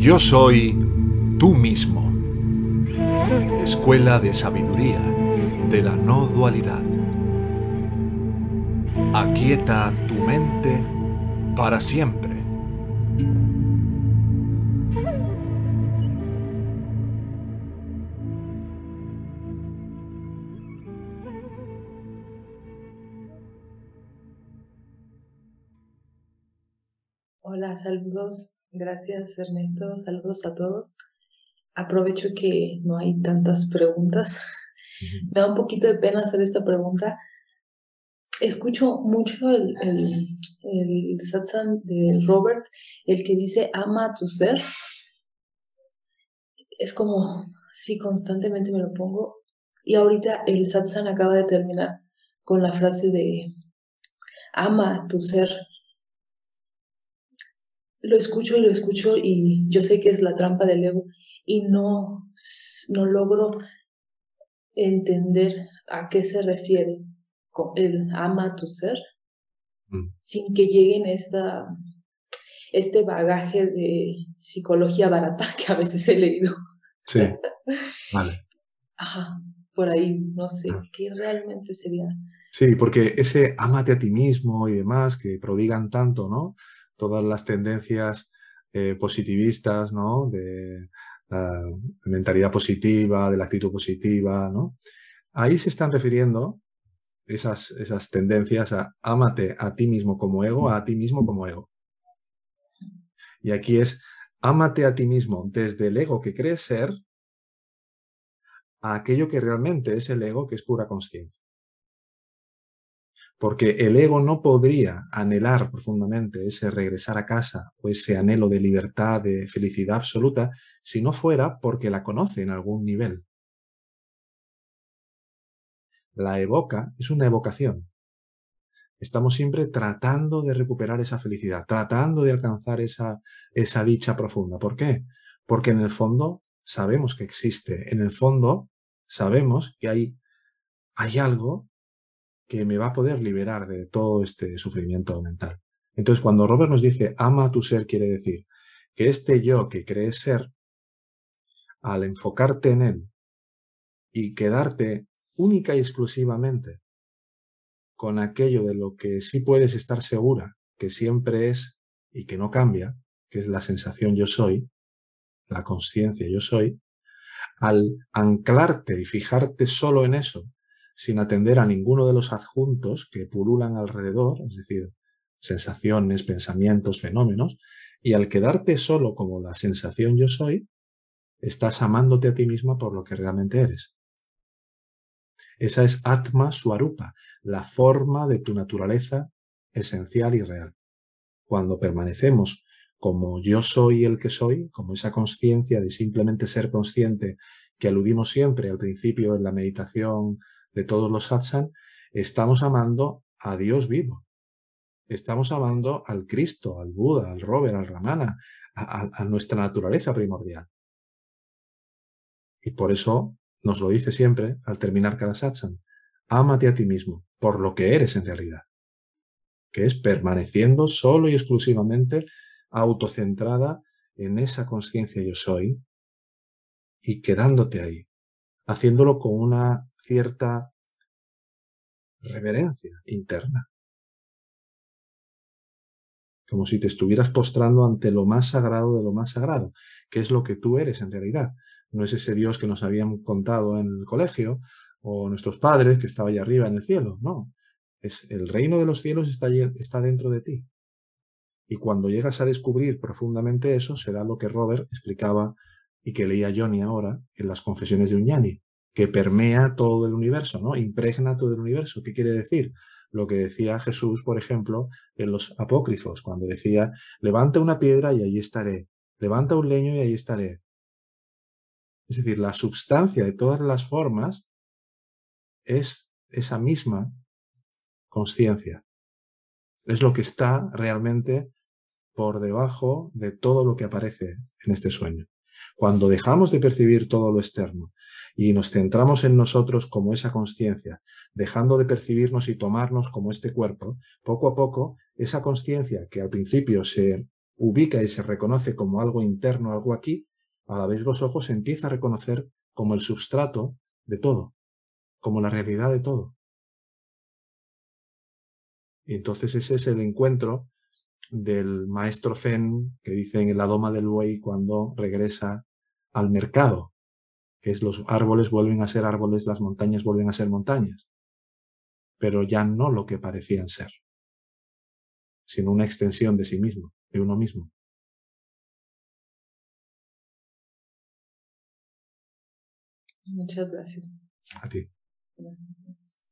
Yo soy tú mismo. Escuela de Sabiduría de la No Dualidad. Aquieta tu mente para siempre. Hola, saludos. Gracias Ernesto. Saludos a todos. Aprovecho que no hay tantas preguntas. Me da un poquito de pena hacer esta pregunta. Escucho mucho el, el, el satsang de Robert, el que dice ama a tu ser. Es como, sí, constantemente me lo pongo. Y ahorita el satsang acaba de terminar con la frase de ama a tu ser lo escucho y lo escucho y yo sé que es la trampa del ego y no, no logro entender a qué se refiere con el ama a tu ser mm. sin que lleguen esta, este bagaje de psicología barata que a veces he leído. Sí, vale. Ajá, por ahí, no sé, ah. qué realmente sería. Sí, porque ese amate a ti mismo y demás que prodigan tanto, ¿no? Todas las tendencias eh, positivistas, ¿no? De la mentalidad positiva, de la actitud positiva, ¿no? Ahí se están refiriendo esas, esas tendencias a ámate a ti mismo como ego, a ti mismo como ego. Y aquí es ámate a ti mismo desde el ego que crees ser a aquello que realmente es el ego, que es pura conciencia porque el ego no podría anhelar profundamente ese regresar a casa o ese anhelo de libertad, de felicidad absoluta, si no fuera porque la conoce en algún nivel. La evoca es una evocación. Estamos siempre tratando de recuperar esa felicidad, tratando de alcanzar esa, esa dicha profunda. ¿Por qué? Porque en el fondo sabemos que existe, en el fondo sabemos que hay, hay algo que me va a poder liberar de todo este sufrimiento mental. Entonces, cuando Robert nos dice ama a tu ser, quiere decir que este yo que crees ser, al enfocarte en él y quedarte única y exclusivamente con aquello de lo que sí puedes estar segura que siempre es y que no cambia, que es la sensación yo soy, la conciencia yo soy, al anclarte y fijarte solo en eso sin atender a ninguno de los adjuntos que pululan alrededor, es decir, sensaciones, pensamientos, fenómenos, y al quedarte solo como la sensación yo soy, estás amándote a ti misma por lo que realmente eres. Esa es Atma Swarupa, la forma de tu naturaleza esencial y real. Cuando permanecemos como yo soy el que soy, como esa conciencia de simplemente ser consciente que aludimos siempre al principio en la meditación de todos los satsang, estamos amando a Dios vivo. Estamos amando al Cristo, al Buda, al Robert, al Ramana, a, nuestra naturaleza primordial. Y por eso nos lo dice siempre al terminar cada satsang. Ámate a ti mismo por lo que eres en realidad, que es permaneciendo solo y exclusivamente autocentrada en esa conciencia yo soy y quedándote ahí, haciéndolo con una cierta reverencia interna. Como si te estuvieras postrando ante lo más sagrado de lo más sagrado, que es lo que tú eres en realidad. No es ese Dios que nos habían contado en el colegio o nuestros padres que estaba allá arriba en el cielo. No, es el reino de los cielos está, está dentro de ti. Y cuando llegas a descubrir profundamente eso, será lo que Robert explicaba y que leía Johnny ahora en las confesiones de Uñani, que permea todo el universo, ¿no? Impregna todo el universo. ¿Qué quiere decir? Lo que decía Jesús, por ejemplo, en los apócrifos, cuando decía, levanta una piedra y allí estaré, levanta un leño y allí estaré. Es decir, la substancia de todas las formas es esa misma conciencia. Es lo que está realmente por debajo de todo lo que aparece en este sueño. Cuando dejamos de percibir todo lo externo y nos centramos en nosotros como esa conciencia, dejando de percibirnos y tomarnos como este cuerpo, poco a poco esa conciencia que al principio se ubica y se reconoce como algo interno, algo aquí, al abrir los ojos se empieza a reconocer como el substrato de todo, como la realidad de todo. Y entonces ese es el encuentro del maestro Zen que dice en la doma del buey cuando regresa al mercado, que es los árboles vuelven a ser árboles, las montañas vuelven a ser montañas, pero ya no lo que parecían ser, sino una extensión de sí mismo, de uno mismo. Muchas gracias. A ti. Gracias, gracias.